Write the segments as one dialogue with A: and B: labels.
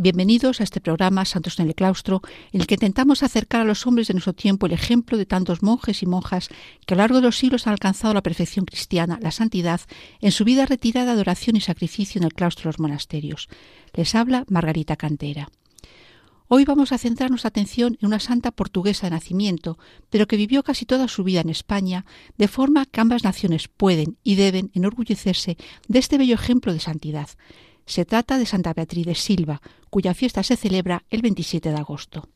A: bienvenidos a este programa Santos en el Claustro, en el que intentamos acercar a los hombres de nuestro tiempo el ejemplo de tantos monjes y monjas que a lo largo de los siglos han alcanzado la perfección cristiana, la santidad, en su vida retirada de oración y sacrificio en el claustro de los monasterios. Les habla Margarita Cantera. Hoy vamos a centrar nuestra atención en una santa portuguesa de nacimiento, pero que vivió casi toda su vida en España, de forma que ambas naciones pueden y deben enorgullecerse de este bello ejemplo de santidad. Se trata de Santa Beatriz de Silva, cuya fiesta se celebra el 27 de agosto.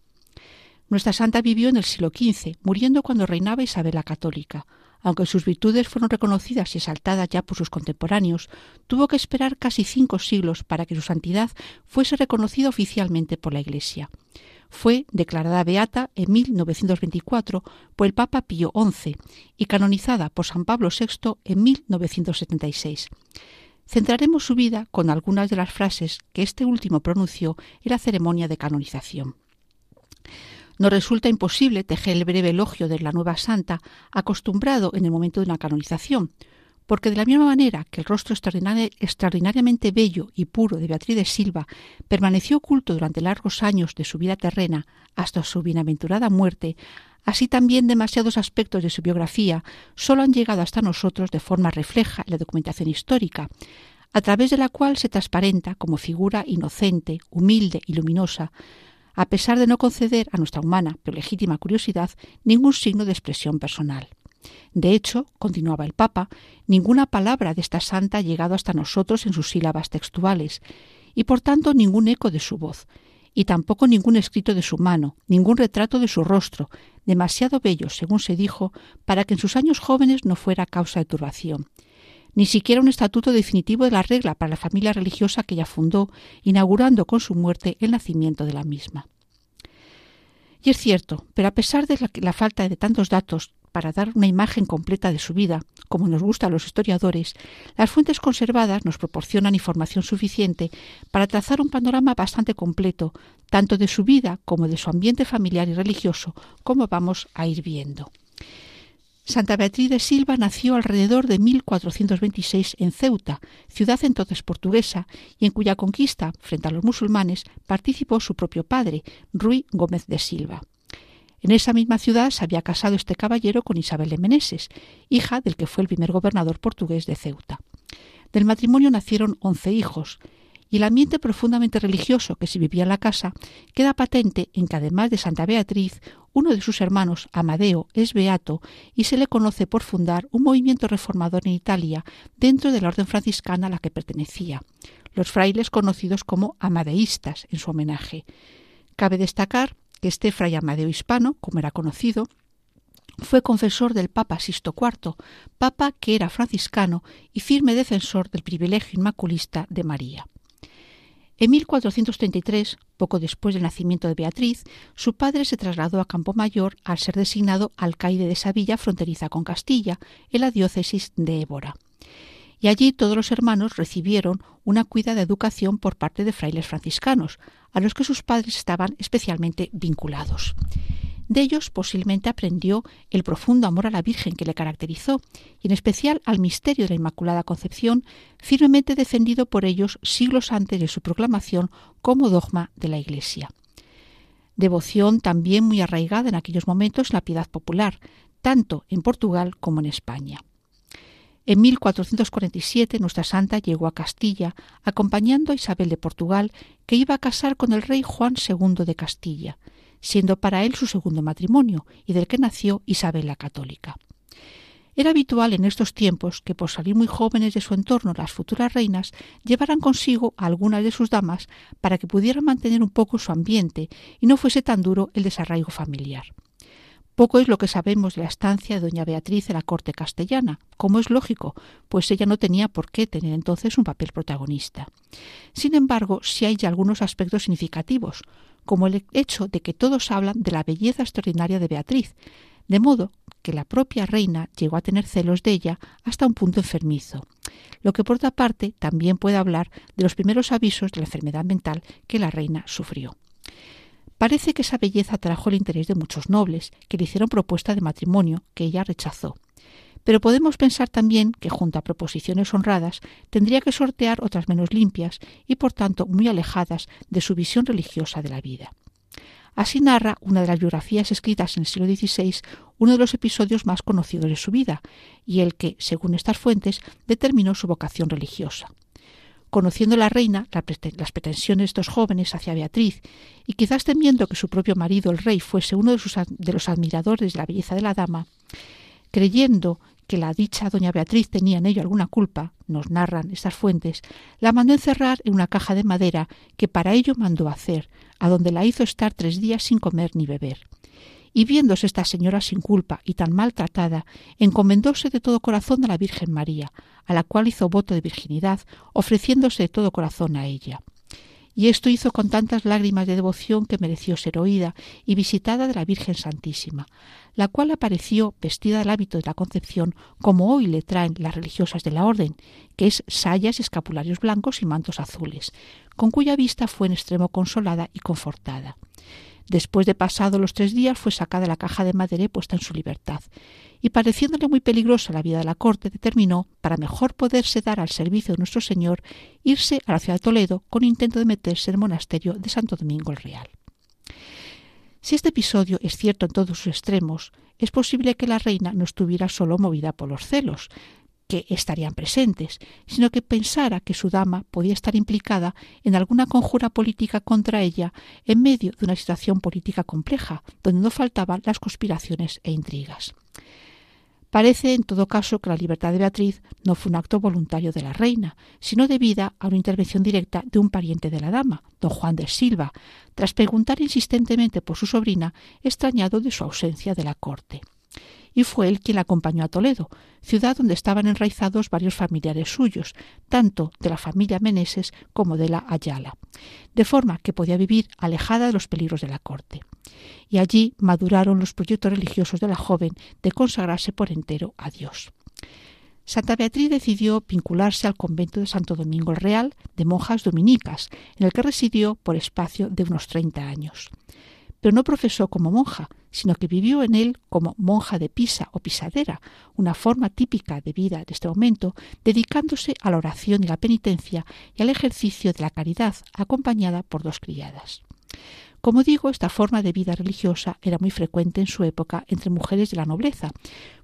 A: Nuestra santa vivió en el siglo XV, muriendo cuando reinaba Isabel la Católica. Aunque sus virtudes fueron reconocidas y exaltadas ya por sus contemporáneos, tuvo que esperar casi cinco siglos para que su santidad fuese reconocida oficialmente por la Iglesia. Fue declarada beata en 1924 por el Papa Pío XI y canonizada por San Pablo VI en 1976. Centraremos su vida con algunas de las frases que este último pronunció en la ceremonia de canonización. Nos resulta imposible tejer el breve elogio de la nueva santa acostumbrado en el momento de una canonización, porque de la misma manera que el rostro extraordinariamente bello y puro de Beatriz de Silva permaneció oculto durante largos años de su vida terrena hasta su bienaventurada muerte, Así también demasiados aspectos de su biografía solo han llegado hasta nosotros de forma refleja en la documentación histórica, a través de la cual se transparenta como figura inocente, humilde y luminosa, a pesar de no conceder a nuestra humana pero legítima curiosidad ningún signo de expresión personal. De hecho, continuaba el Papa, ninguna palabra de esta santa ha llegado hasta nosotros en sus sílabas textuales, y por tanto ningún eco de su voz, y tampoco ningún escrito de su mano, ningún retrato de su rostro, demasiado bello, según se dijo, para que en sus años jóvenes no fuera causa de turbación. Ni siquiera un estatuto definitivo de la regla para la familia religiosa que ella fundó, inaugurando con su muerte el nacimiento de la misma. Y es cierto, pero a pesar de la, falta de tantos datos para dar una imagen completa de su vida, como nos gusta a los historiadores, las fuentes conservadas nos proporcionan información suficiente para trazar un panorama bastante completo, tanto de su vida como de su ambiente familiar y religioso, como vamos a ir viendo. Santa Beatriz de Silva nació alrededor de 1426 en Ceuta, ciudad entonces portuguesa, y en cuya conquista, frente a los musulmanes, participó su propio padre, Ruy Gómez de Silva. En esa misma ciudad se había casado este caballero con Isabel de Meneses, hija del que fue el primer gobernador portugués de Ceuta. Del matrimonio nacieron once hijos, y el ambiente profundamente religioso que se vivía en la casa queda patente en que además de Santa Beatriz, uno de sus hermanos, Amadeo, es beato y se le conoce por fundar un movimiento reformador en Italia dentro de la orden franciscana a la que pertenecía, los frailes conocidos como amadeístas en su homenaje. Cabe destacar que este fray Amadeo hispano, como era conocido, fue confesor del Papa Sisto IV, papa que era franciscano y firme defensor del privilegio inmaculista de María. En 1433, poco después del nacimiento de Beatriz, su padre se trasladó a Campo Mayor al ser designado alcaide de esa villa fronteriza con Castilla, en la diócesis de Évora y allí todos los hermanos recibieron una cuida de educación por parte de frailes franciscanos, a los que sus padres estaban especialmente vinculados. De ellos posiblemente aprendió el profundo amor a la Virgen que le caracterizó, y en especial al misterio de la Inmaculada Concepción, firmemente defendido por ellos siglos antes de su proclamación como dogma de la Iglesia. Devoción también muy arraigada en aquellos momentos en la piedad popular, tanto en Portugal como en España. En 1447 nuestra santa llegó a Castilla, acompañando a Isabel de Portugal, que iba a casar con el rey Juan II de Castilla, siendo para él su segundo matrimonio y del que nació Isabel la Católica. Era habitual en estos tiempos que por salir muy jóvenes de su entorno las futuras reinas llevaran consigo a algunas de sus damas para que pudieran mantener un poco su ambiente y no fuese tan duro el desarraigo familiar. Poco es lo que sabemos de la estancia de doña Beatriz en la corte castellana, como es lógico, pues ella no tenía por qué tener entonces un papel protagonista. Sin embargo, sí hay algunos aspectos significativos, como el hecho de que todos hablan de la belleza extraordinaria de Beatriz, de modo que la propia reina llegó a tener celos de ella hasta un punto enfermizo, lo que por otra parte también puede hablar de los primeros avisos de la enfermedad mental que la reina sufrió. Parece que esa belleza atrajo el interés de muchos nobles, que le hicieron propuesta de matrimonio, que ella rechazó. Pero podemos pensar también que junto a proposiciones honradas tendría que sortear otras menos limpias y por tanto muy alejadas de su visión religiosa de la vida. Así narra una de las biografías escritas en el siglo XVI uno de los episodios más conocidos de su vida y el que, según estas fuentes, determinó su vocación religiosa conociendo la reina las pretensiones de estos jóvenes hacia Beatriz, y quizás temiendo que su propio marido, el rey, fuese uno de, los admiradores de la belleza de la dama, creyendo que la dicha doña Beatriz tenía en ello alguna culpa, nos narran estas fuentes, la mandó encerrar en una caja de madera que para ello mandó hacer, a donde la hizo estar tres días sin comer ni beber y viéndose esta señora sin culpa y tan maltratada, encomendóse de todo corazón a la Virgen María, a la cual hizo voto de virginidad, ofreciéndose de todo corazón a ella. Y esto hizo con tantas lágrimas de devoción que mereció ser oída y visitada de la Virgen Santísima, la cual apareció vestida del hábito de la Concepción como hoy le traen las religiosas de la Orden, que es sayas, escapularios blancos y mantos azules, con cuya vista fue en extremo consolada y confortada. Después de pasado los tres días fue sacada la caja de madera y puesta en su libertad, y pareciéndole muy peligrosa la vida de la corte, determinó, para mejor poderse dar al servicio de nuestro Señor, irse a la ciudad de Toledo con intento de meterse en el monasterio de Santo Domingo el Real. Si este episodio es cierto en todos sus extremos, es posible que la reina no estuviera solo movida por los celos, que estarían presentes, sino que pensara que su dama podía estar implicada en alguna conjura política contra ella en medio de una situación política compleja, donde no faltaban las conspiraciones e intrigas. Parece, en todo caso, que la libertad de Beatriz no fue un acto voluntario de la reina, sino debida a una intervención directa de un pariente de la dama, don Juan de Silva, tras preguntar insistentemente por su sobrina, extrañado de su ausencia de la corte y fue él quien la acompañó a Toledo, ciudad donde estaban enraizados varios familiares suyos, tanto de la familia Meneses como de la Ayala, de forma que podía vivir alejada de los peligros de la corte. Y allí maduraron los proyectos religiosos de la joven de consagrarse por entero a Dios. Santa Beatriz decidió vincularse al convento de Santo Domingo el Real de monjas dominicas, en el que residió por espacio de unos treinta años pero no profesó como monja, sino que vivió en él como monja de pisa o pisadera, una forma típica de vida de este momento, dedicándose a la oración y la penitencia y al ejercicio de la caridad, acompañada por dos criadas. Como digo, esta forma de vida religiosa era muy frecuente en su época entre mujeres de la nobleza,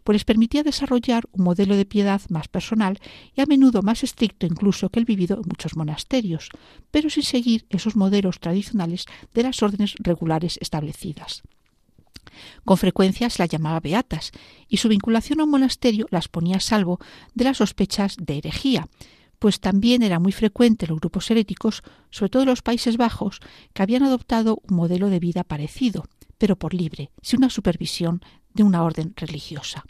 A: pues les permitía desarrollar un modelo de piedad más personal y a menudo más estricto incluso que el vivido en muchos monasterios, pero sin seguir esos modelos tradicionales de las órdenes regulares establecidas. Con frecuencia se las llamaba beatas, y su vinculación a un monasterio las ponía a salvo de las sospechas de herejía, pues también era muy frecuente en los grupos heréticos, sobre todo en los Países Bajos, que habían adoptado un modelo de vida parecido, pero por libre, sin una supervisión de una orden religiosa.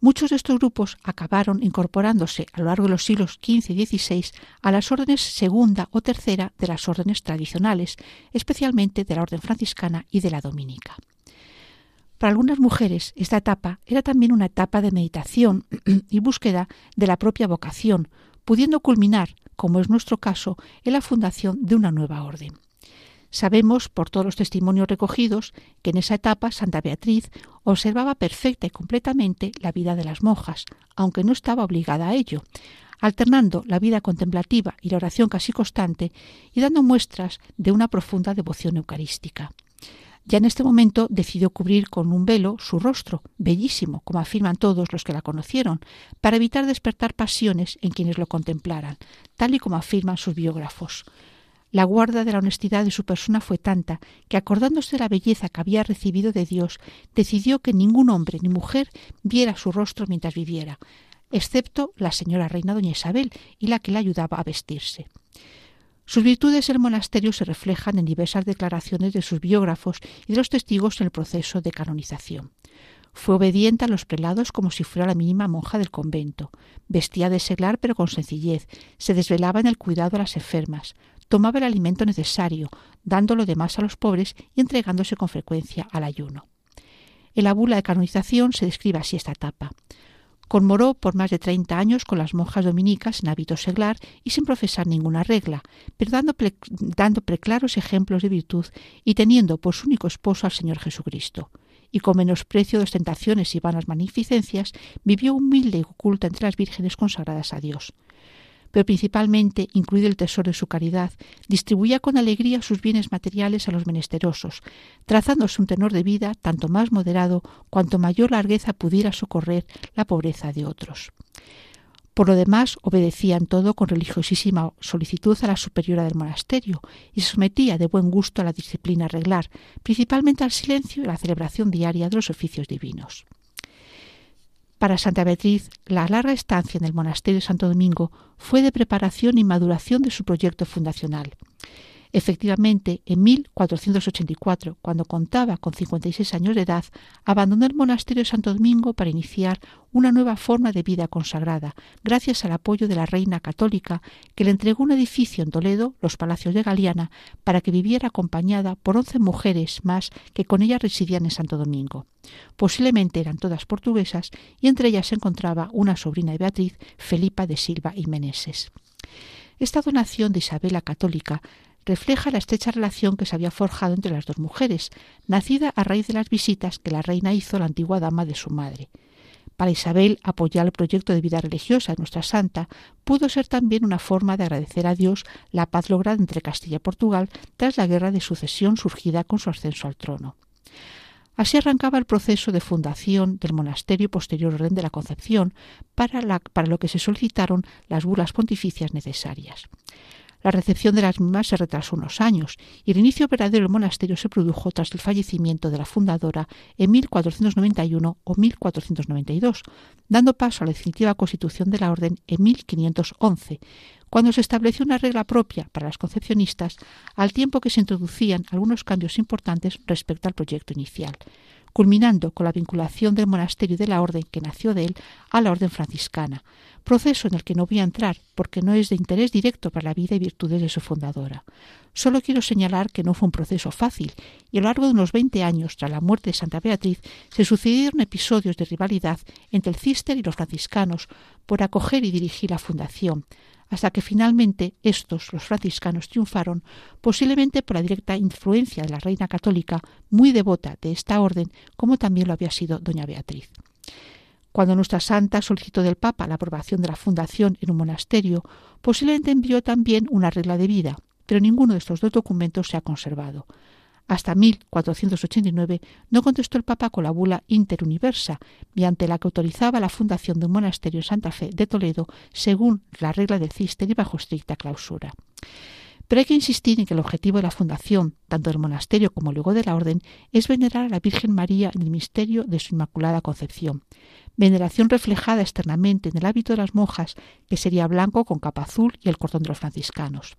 A: Muchos de estos grupos acabaron incorporándose a lo largo de los siglos XV y XVI a las órdenes segunda o tercera de las órdenes tradicionales, especialmente de la orden franciscana y de la dominica. Para algunas mujeres esta etapa era también una etapa de meditación y búsqueda de la propia vocación, pudiendo culminar, como es nuestro caso, en la fundación de una nueva orden. Sabemos, por todos los testimonios recogidos, que en esa etapa Santa Beatriz observaba perfecta y completamente la vida de las monjas, aunque no estaba obligada a ello, alternando la vida contemplativa y la oración casi constante y dando muestras de una profunda devoción eucarística. Ya en este momento decidió cubrir con un velo su rostro, bellísimo, como afirman todos los que la conocieron, para evitar despertar pasiones en quienes lo contemplaran, tal y como afirman sus biógrafos. La guarda de la honestidad de su persona fue tanta que, acordándose de la belleza que había recibido de Dios, decidió que ningún hombre ni mujer viera su rostro mientras viviera, excepto la señora reina doña Isabel y la que la ayudaba a vestirse. Sus virtudes en el monasterio se reflejan en diversas declaraciones de sus biógrafos y de los testigos en el proceso de canonización. Fue obediente a los prelados como si fuera la mínima monja del convento. Vestía de seglar pero con sencillez. Se desvelaba en el cuidado a las enfermas. Tomaba el alimento necesario, dando lo demás a los pobres y entregándose con frecuencia al ayuno. En la bula de canonización se describe así esta etapa. Conmoró por más de treinta años con las monjas dominicas en hábito seglar y sin profesar ninguna regla, pero dando, dando preclaros ejemplos de virtud y teniendo por su único esposo al Señor Jesucristo. Y con menosprecio de ostentaciones y vanas magnificencias, vivió humilde y oculta entre las vírgenes consagradas a Dios pero principalmente, incluido el tesoro de su caridad, distribuía con alegría sus bienes materiales a los menesterosos, trazándose un tenor de vida tanto más moderado cuanto mayor largueza pudiera socorrer la pobreza de otros. Por lo demás, obedecía en todo con religiosísima solicitud a la superiora del monasterio y se sometía de buen gusto a la disciplina reglar, principalmente al silencio y a la celebración diaria de los oficios divinos. Para Santa Beatriz, la larga estancia en el monasterio de Santo Domingo fue de preparación y maduración de su proyecto fundacional. Efectivamente, en 1484, cuando contaba con 56 años de edad, abandonó el monasterio de Santo Domingo para iniciar una nueva forma de vida consagrada, gracias al apoyo de la reina católica, que le entregó un edificio en Toledo, los Palacios de Galiana, para que viviera acompañada por once mujeres más que con ella residían en Santo Domingo. Posiblemente eran todas portuguesas y entre ellas se encontraba una sobrina de Beatriz, Felipa de Silva y Meneses. Esta donación de Isabel la Católica refleja la estrecha relación que se había forjado entre las dos mujeres, nacida a raíz de las visitas que la reina hizo a la antigua dama de su madre. Para Isabel, apoyar el proyecto de vida religiosa de nuestra santa pudo ser también una forma de agradecer a Dios la paz lograda entre Castilla y Portugal tras la guerra de sucesión surgida con su ascenso al trono. Así arrancaba el proceso de fundación del monasterio posterior orden de la Concepción, para, para lo que se solicitaron las bulas pontificias necesarias. La recepción de las mismas se retrasó unos años y el inicio verdadero del monasterio se produjo tras el fallecimiento de la fundadora en 1491 o 1492, dando paso a la definitiva constitución de la orden en 1511, cuando se estableció una regla propia para las concepcionistas, al tiempo que se introducían algunos cambios importantes respecto al proyecto inicial culminando con la vinculación del monasterio de la orden que nació de él a la orden franciscana, proceso en el que no voy a entrar porque no es de interés directo para la vida y virtudes de su fundadora. Solo quiero señalar que no fue un proceso fácil y a lo largo de unos 20 años tras la muerte de Santa Beatriz se sucedieron episodios de rivalidad entre el cister y los franciscanos por acoger y dirigir la fundación, hasta que finalmente estos, los franciscanos, triunfaron, posiblemente por la directa influencia de la reina católica, muy devota de esta orden, como también lo había sido doña Beatriz. Cuando nuestra santa solicitó del Papa la aprobación de la fundación en un monasterio, posiblemente envió también una regla de vida, pero ninguno de estos dos documentos se ha conservado. Hasta 1489 no contestó el Papa con la bula Interuniversa, mediante la que autorizaba la fundación de un monasterio en Santa Fe de Toledo según la regla del cister y bajo estricta clausura. Pero hay que insistir en que el objetivo de la fundación, tanto del monasterio como luego de la orden, es venerar a la Virgen María en el misterio de su Inmaculada Concepción. Veneración reflejada externamente en el hábito de las monjas, que sería blanco con capa azul y el cordón de los franciscanos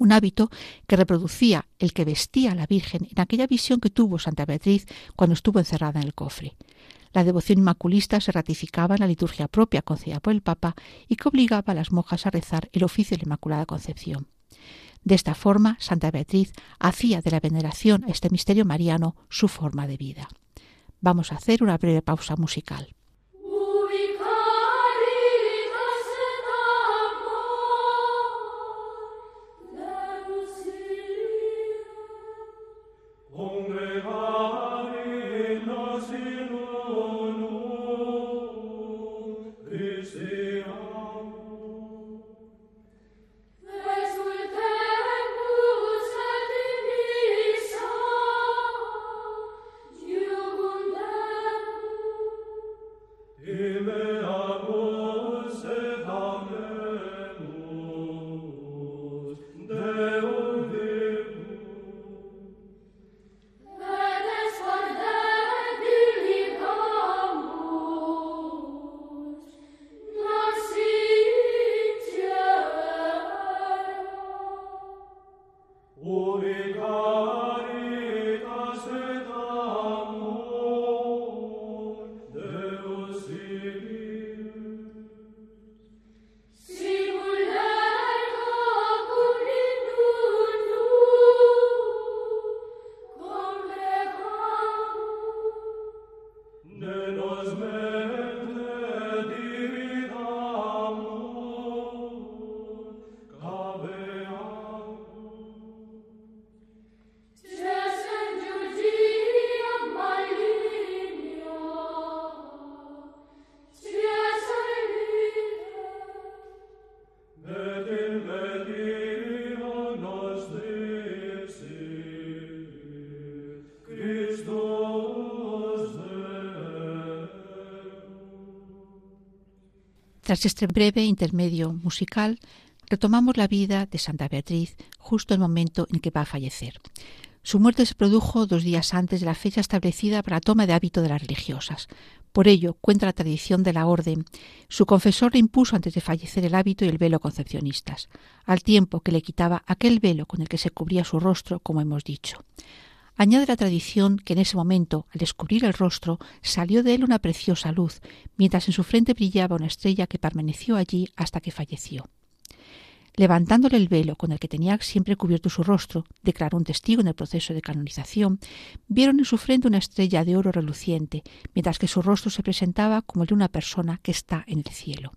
A: un hábito que reproducía el que vestía a la Virgen en aquella visión que tuvo Santa Beatriz cuando estuvo encerrada en el cofre. La devoción inmaculista se ratificaba en la liturgia propia concedida por el Papa y que obligaba a las monjas a rezar el oficio de la Inmaculada Concepción. De esta forma, Santa Beatriz hacía de la veneración a este misterio mariano su forma de vida. Vamos a hacer una breve pausa musical. Ore Tras este breve intermedio musical, retomamos la vida de Santa Beatriz justo el momento en que va a fallecer. Su muerte se produjo dos días antes de la fecha establecida para la toma de hábito de las religiosas. Por ello, cuenta la tradición de la orden, su confesor le impuso antes de fallecer el hábito y el velo concepcionistas, al tiempo que le quitaba aquel velo con el que se cubría su rostro, como hemos dicho. Añade la tradición que en ese momento, al descubrir el rostro, salió de él una preciosa luz, mientras en su frente brillaba una estrella que permaneció allí hasta que falleció. Levantándole el velo con el que tenía siempre cubierto su rostro, declaró un testigo en el proceso de canonización, vieron en su frente una estrella de oro reluciente, mientras que su rostro se presentaba como el de una persona que está en el cielo.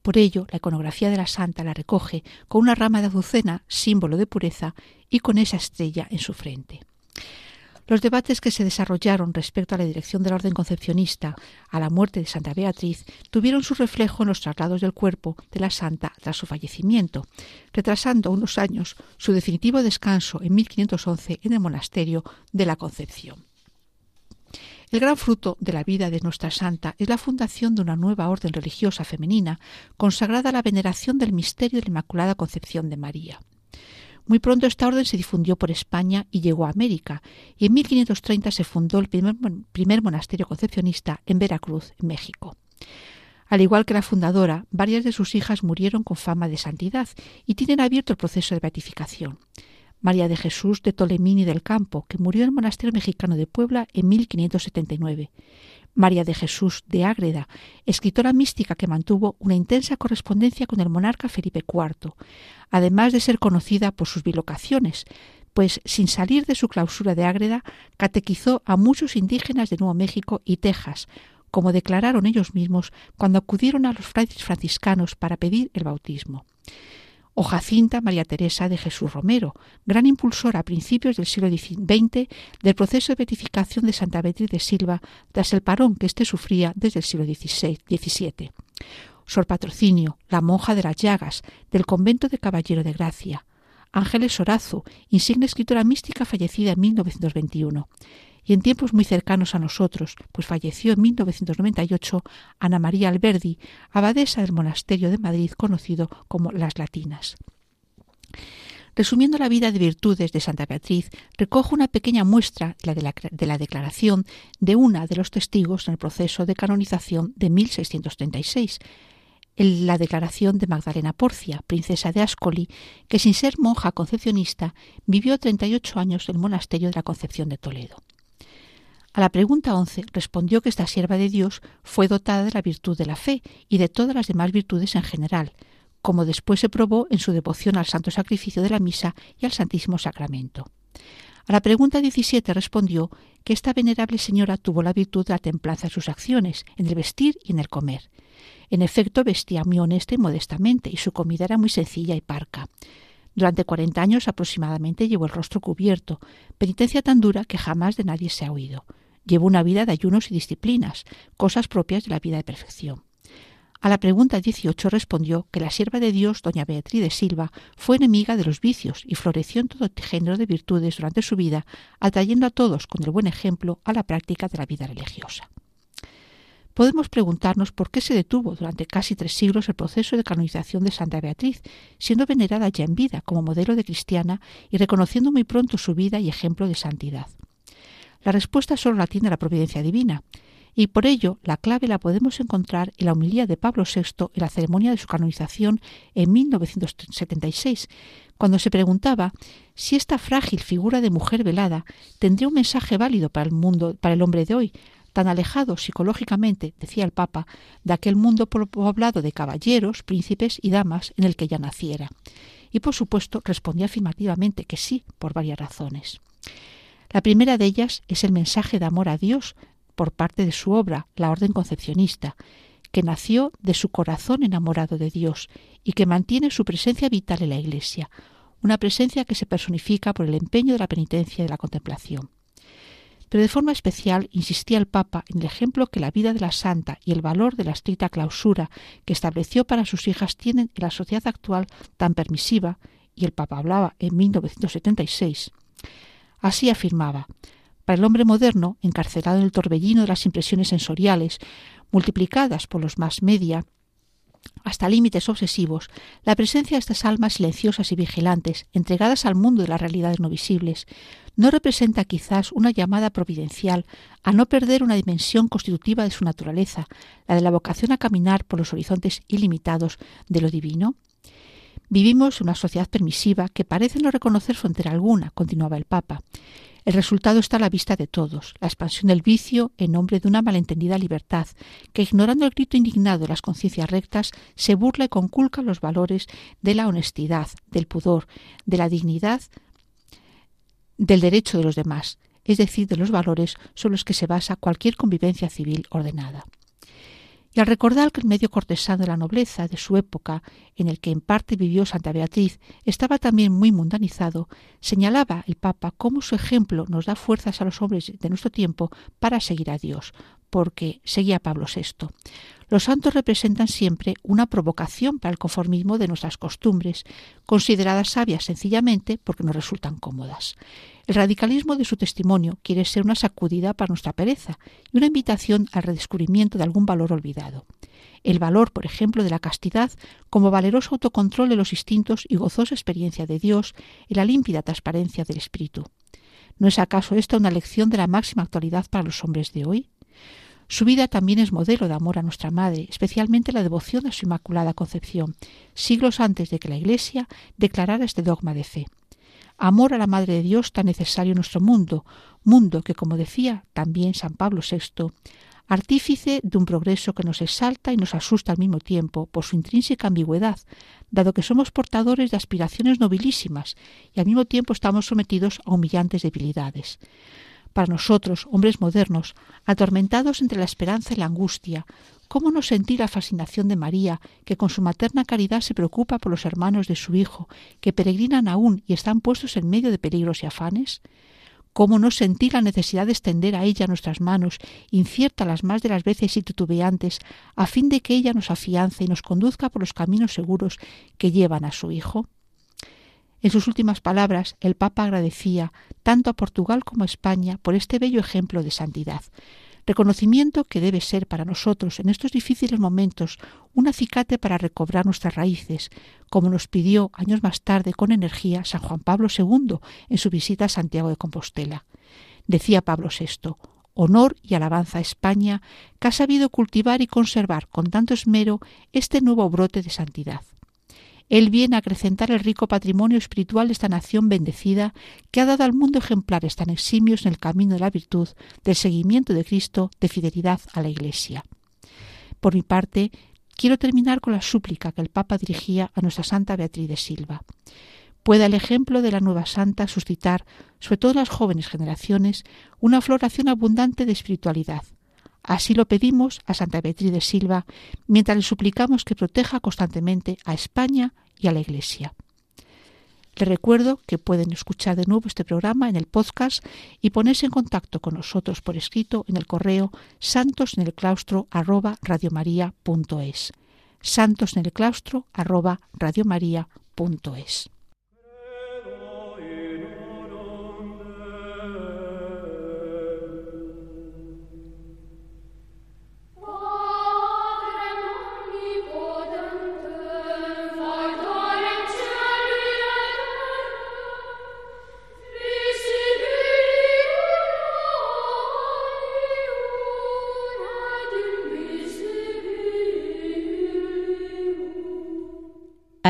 A: Por ello, la iconografía de la santa la recoge con una rama de azucena, símbolo de pureza, y con esa estrella en su frente. Los debates que se desarrollaron respecto a la dirección de la orden concepcionista a la muerte de Santa Beatriz tuvieron su reflejo en los traslados del cuerpo de la santa tras su fallecimiento, retrasando unos años su definitivo descanso en 1511 en el monasterio de la Concepción. El gran fruto de la vida de nuestra santa es la fundación de una nueva orden religiosa femenina consagrada a la veneración del misterio de la Inmaculada Concepción de María. Muy pronto esta orden se difundió por España y llegó a América, y en 1530 se fundó el primer, monasterio concepcionista en Veracruz, en México. Al igual que la fundadora, varias de sus hijas murieron con fama de santidad y tienen abierto el proceso de beatificación. María de Jesús de Tolemín y del Campo, que murió en el monasterio mexicano de Puebla en 1579. María de Jesús de Ágreda, escritora mística que mantuvo una intensa correspondencia con el monarca Felipe IV, además de ser conocida por sus bilocaciones, pues sin salir de su clausura de Ágreda, catequizó a muchos indígenas de Nuevo México y Texas, como declararon ellos mismos cuando acudieron a los frailes franciscanos para pedir el bautismo o Jacinta María Teresa de Jesús Romero, gran impulsora a principios del siglo XX del proceso de beatificación de Santa Beatriz de Silva tras el parón que éste sufría desde el siglo XVII. Sor Patrocinio, la monja de las llagas, del convento de Caballero de Gracia. Ángeles Sorazo, insigne escritora mística fallecida en 1921 y en tiempos muy cercanos a nosotros, pues falleció en 1998 Ana María Alberdi, abadesa del monasterio de Madrid conocido como Las Latinas. Resumiendo la vida de virtudes de Santa Beatriz, recojo una pequeña muestra de la, de la, declaración de una de los testigos en el proceso de canonización de 1636, la declaración de Magdalena Porcia, princesa de Ascoli, que sin ser monja concepcionista vivió 38 años en el monasterio de la Concepción de Toledo. A la pregunta once respondió que esta sierva de Dios fue dotada de la virtud de la fe y de todas las demás virtudes en general, como después se probó en su devoción al santo sacrificio de la misa y al Santísimo Sacramento. A la pregunta 17 respondió que esta venerable señora tuvo la virtud de la templanza en sus acciones, en el vestir y en el comer. En efecto, vestía muy honesta y modestamente, y su comida era muy sencilla y parca. Durante cuarenta años aproximadamente llevó el rostro cubierto, penitencia tan dura que jamás de nadie se ha oído. Llevó una vida de ayunos y disciplinas, cosas propias de la vida de perfección. A la pregunta 18 respondió que la sierva de Dios, doña Beatriz de Silva, fue enemiga de los vicios y floreció en todo género de virtudes durante su vida, atrayendo a todos con el buen ejemplo a la práctica de la vida religiosa. Podemos preguntarnos por qué se detuvo durante casi tres siglos el proceso de canonización de Santa Beatriz, siendo venerada ya en vida como modelo de cristiana y reconociendo muy pronto su vida y ejemplo de santidad. La respuesta solo la tiene la providencia divina, y por ello la clave la podemos encontrar en la humildad de Pablo VI en la ceremonia de su canonización en 1976, cuando se preguntaba si esta frágil figura de mujer velada tendría un mensaje válido para el mundo, para el hombre de hoy, tan alejado psicológicamente, decía el Papa, de aquel mundo poblado de caballeros, príncipes y damas en el que ella naciera. Y por supuesto respondía afirmativamente que sí, por varias razones. La primera de ellas es el mensaje de amor a Dios por parte de su obra, la Orden Concepcionista, que nació de su corazón enamorado de Dios y que mantiene su presencia vital en la Iglesia, una presencia que se personifica por el empeño de la penitencia y de la contemplación. Pero de forma especial insistía el Papa en el ejemplo que la vida de la santa y el valor de la estricta clausura que estableció para sus hijas tienen en la sociedad actual tan permisiva, y el Papa hablaba en 1976, Así afirmaba. Para el hombre moderno, encarcelado en el torbellino de las impresiones sensoriales, multiplicadas por los más media, hasta límites obsesivos, la presencia de estas almas silenciosas y vigilantes, entregadas al mundo de las realidades no visibles, no representa quizás una llamada providencial a no perder una dimensión constitutiva de su naturaleza, la de la vocación a caminar por los horizontes ilimitados de lo divino? Vivimos en una sociedad permisiva que parece no reconocer frontera alguna, continuaba el Papa. El resultado está a la vista de todos, la expansión del vicio en nombre de una malentendida libertad, que ignorando el grito indignado de las conciencias rectas, se burla y conculca los valores de la honestidad, del pudor, de la dignidad, del derecho de los demás, es decir, de los valores sobre los que se basa cualquier convivencia civil ordenada. Y al recordar que el medio cortesano de la nobleza de su época, en el que en parte vivió Santa Beatriz, estaba también muy mundanizado, señalaba el Papa cómo su ejemplo nos da fuerzas a los hombres de nuestro tiempo para seguir a Dios, porque seguía Pablo VI. Los santos representan siempre una provocación para el conformismo de nuestras costumbres, consideradas sabias sencillamente porque nos resultan cómodas. El radicalismo de su testimonio quiere ser una sacudida para nuestra pereza y una invitación al redescubrimiento de algún valor olvidado. El valor, por ejemplo, de la castidad como valeroso autocontrol de los instintos y gozosa experiencia de Dios en la límpida transparencia del Espíritu. ¿No es acaso esta una lección de la máxima actualidad para los hombres de hoy? Su vida también es modelo de amor a nuestra Madre, especialmente la devoción a su Inmaculada Concepción, siglos antes de que la Iglesia declarara este dogma de fe. Amor a la Madre de Dios tan necesario en nuestro mundo, mundo que, como decía también San Pablo VI, artífice de un progreso que nos exalta y nos asusta al mismo tiempo por su intrínseca ambigüedad, dado que somos portadores de aspiraciones nobilísimas y al mismo tiempo estamos sometidos a humillantes debilidades. Para nosotros, hombres modernos, atormentados entre la esperanza y la angustia, ¿cómo no sentir la fascinación de María, que con su materna caridad se preocupa por los hermanos de su Hijo, que peregrinan aún y están puestos en medio de peligros y afanes? ¿Cómo no sentir la necesidad de extender a ella nuestras manos, incierta las más de las veces y titubeantes, a fin de que ella nos afiance y nos conduzca por los caminos seguros que llevan a su Hijo? En sus últimas palabras, el Papa agradecía tanto a Portugal como a España por este bello ejemplo de santidad, reconocimiento que debe ser para nosotros en estos difíciles momentos un acicate para recobrar nuestras raíces, como nos pidió años más tarde con energía San Juan Pablo II en su visita a Santiago de Compostela. Decía Pablo VI, honor y alabanza a España, que ha sabido cultivar y conservar con tanto esmero este nuevo brote de santidad. Él viene a acrecentar el rico patrimonio espiritual de esta nación bendecida que ha dado al mundo ejemplares tan eximios en el camino de la virtud, del seguimiento de Cristo, de fidelidad a la Iglesia. Por mi parte, quiero terminar con la súplica que el Papa dirigía a nuestra Santa Beatriz de Silva. Pueda el ejemplo de la nueva santa suscitar, sobre todo en las jóvenes generaciones, una floración abundante de espiritualidad, Así lo pedimos a Santa Beatriz de Silva, mientras le suplicamos que proteja constantemente a España y a la Iglesia. Les recuerdo que pueden escuchar de nuevo este programa en el podcast y ponerse en contacto con nosotros por escrito en el correo santosenelclaustro arroba Santos en el claustro arroba